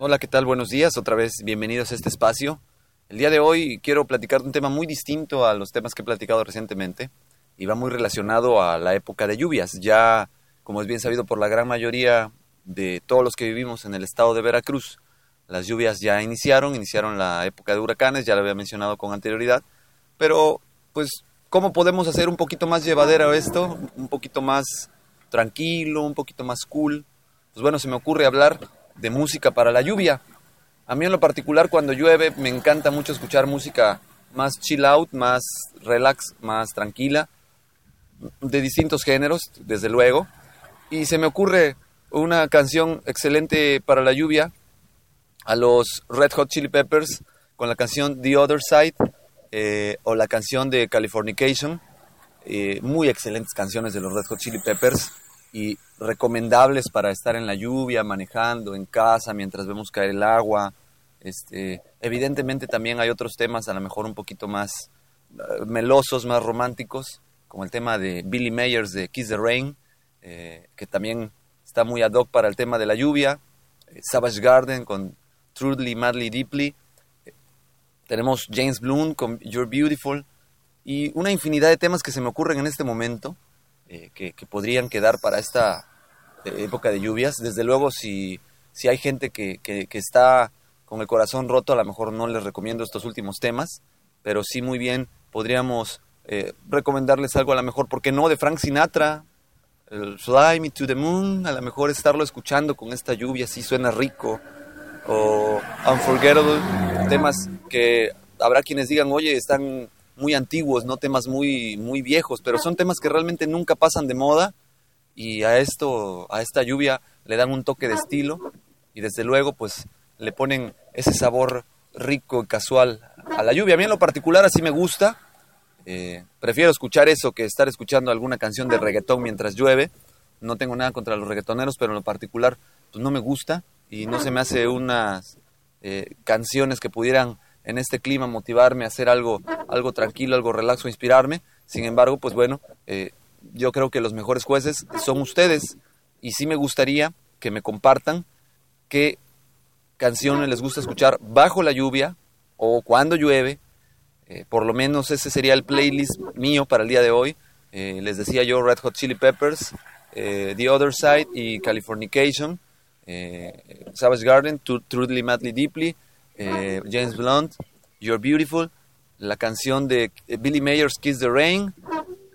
Hola, ¿qué tal? Buenos días, otra vez bienvenidos a este espacio. El día de hoy quiero platicar de un tema muy distinto a los temas que he platicado recientemente y va muy relacionado a la época de lluvias. Ya, como es bien sabido por la gran mayoría de todos los que vivimos en el estado de Veracruz, las lluvias ya iniciaron, iniciaron la época de huracanes, ya lo había mencionado con anterioridad, pero pues, ¿cómo podemos hacer un poquito más llevadero esto? Un poquito más tranquilo, un poquito más cool. Pues bueno, se me ocurre hablar de música para la lluvia. A mí en lo particular cuando llueve me encanta mucho escuchar música más chill out, más relax, más tranquila, de distintos géneros, desde luego. Y se me ocurre una canción excelente para la lluvia a los Red Hot Chili Peppers con la canción The Other Side eh, o la canción de Californication. Eh, muy excelentes canciones de los Red Hot Chili Peppers y recomendables para estar en la lluvia, manejando, en casa, mientras vemos caer el agua. Este, evidentemente también hay otros temas a lo mejor un poquito más eh, melosos, más románticos, como el tema de Billy Mayers de Kiss the Rain, eh, que también está muy ad hoc para el tema de la lluvia. Eh, Savage Garden con Truly, Madly, Deeply. tenemos James Bloom con You're Beautiful. Y una infinidad de temas que se me ocurren en este momento eh, que, podrían quedar para esta eh, época de lluvias. Desde luego, si, si hay gente que, que, está con el corazón roto, a lo mejor no les recomiendo estos últimos temas, pero sí muy bien podríamos eh, recomendarles algo a lo mejor, ¿por qué no? De Frank Sinatra, el Fly Me to the Moon, a lo mejor estarlo escuchando con esta lluvia, sí suena rico, o Unforgettable, temas que habrá quienes digan, oye, están muy antiguos, no temas muy, muy viejos, pero son temas que realmente nunca pasan de moda y a esto, a esta lluvia le dan un toque de estilo y desde luego pues le ponen ese sabor rico y casual a la lluvia. A mí en lo particular así me gusta, eh, prefiero escuchar eso que estar escuchando alguna canción de reggaetón mientras llueve. No tengo nada contra los reggaetoneros, pero en lo particular pues no me gusta y no se me hace unas eh, canciones que pudieran en este clima motivarme a hacer algo, algo tranquilo, algo relaxo, inspirarme. Sin embargo, pues bueno, eh, yo creo que los mejores jueces son ustedes y sí me gustaría que me compartan qué canciones les gusta escuchar bajo la lluvia o cuando llueve. Eh, por lo menos ese sería el playlist mío para el día de hoy. Eh, les decía yo Red Hot Chili Peppers, The Other Side y Californication, Savage Garden, Truly Madly Deeply, eh, James Blunt, You're Beautiful, la canción de Billy Mayer's Kiss the Rain,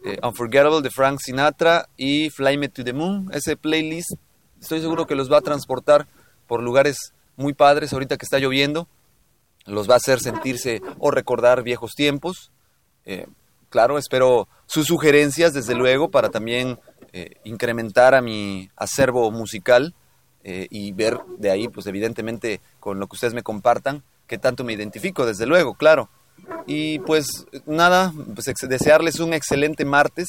eh, Unforgettable de Frank Sinatra y Fly Me to the Moon. Ese playlist estoy seguro que los va a transportar por lugares muy padres ahorita que está lloviendo. Los va a hacer sentirse o recordar viejos tiempos. Eh, claro, espero sus sugerencias, desde luego, para también incrementar a mi acervo musical. Eh, y ver de ahí, pues evidentemente con lo que ustedes me compartan, que tanto me identifico, desde luego, claro. Y pues nada, pues desearles un excelente martes,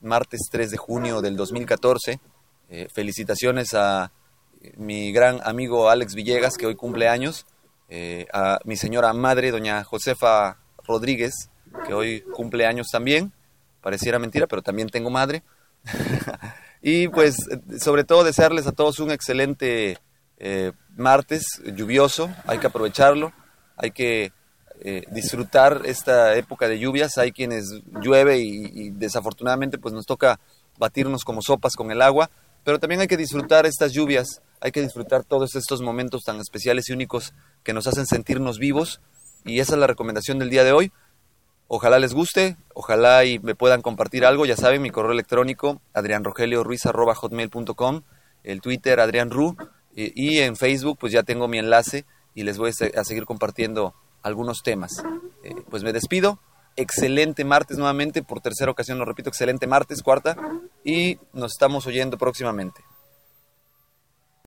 martes 3 de junio del 2014. Eh, felicitaciones a eh, mi gran amigo Alex Villegas, que hoy cumple años, a mi señora madre, doña Josefa Rodríguez, que hoy cumple años también. Pareciera mentira, pero también tengo madre. Y pues sobre todo desearles a todos un excelente eh, martes lluvioso, hay que aprovecharlo, hay que eh, disfrutar esta época de lluvias, hay quienes llueve y, desafortunadamente pues nos toca batirnos como sopas con el agua, pero también hay que disfrutar estas lluvias, hay que disfrutar todos estos momentos tan especiales y únicos que nos hacen sentirnos vivos. Y esa es la recomendación del día de hoy. Ojalá les guste, ojalá y me puedan compartir algo. Ya saben, mi correo electrónico, adrianrogelioruiz.com, el Twitter, adrianru, y, en Facebook, pues ya tengo mi enlace y les voy a seguir compartiendo algunos temas. Eh, pues me despido. Excelente martes nuevamente, por tercera ocasión lo repito, excelente martes, cuarta, y nos estamos oyendo próximamente.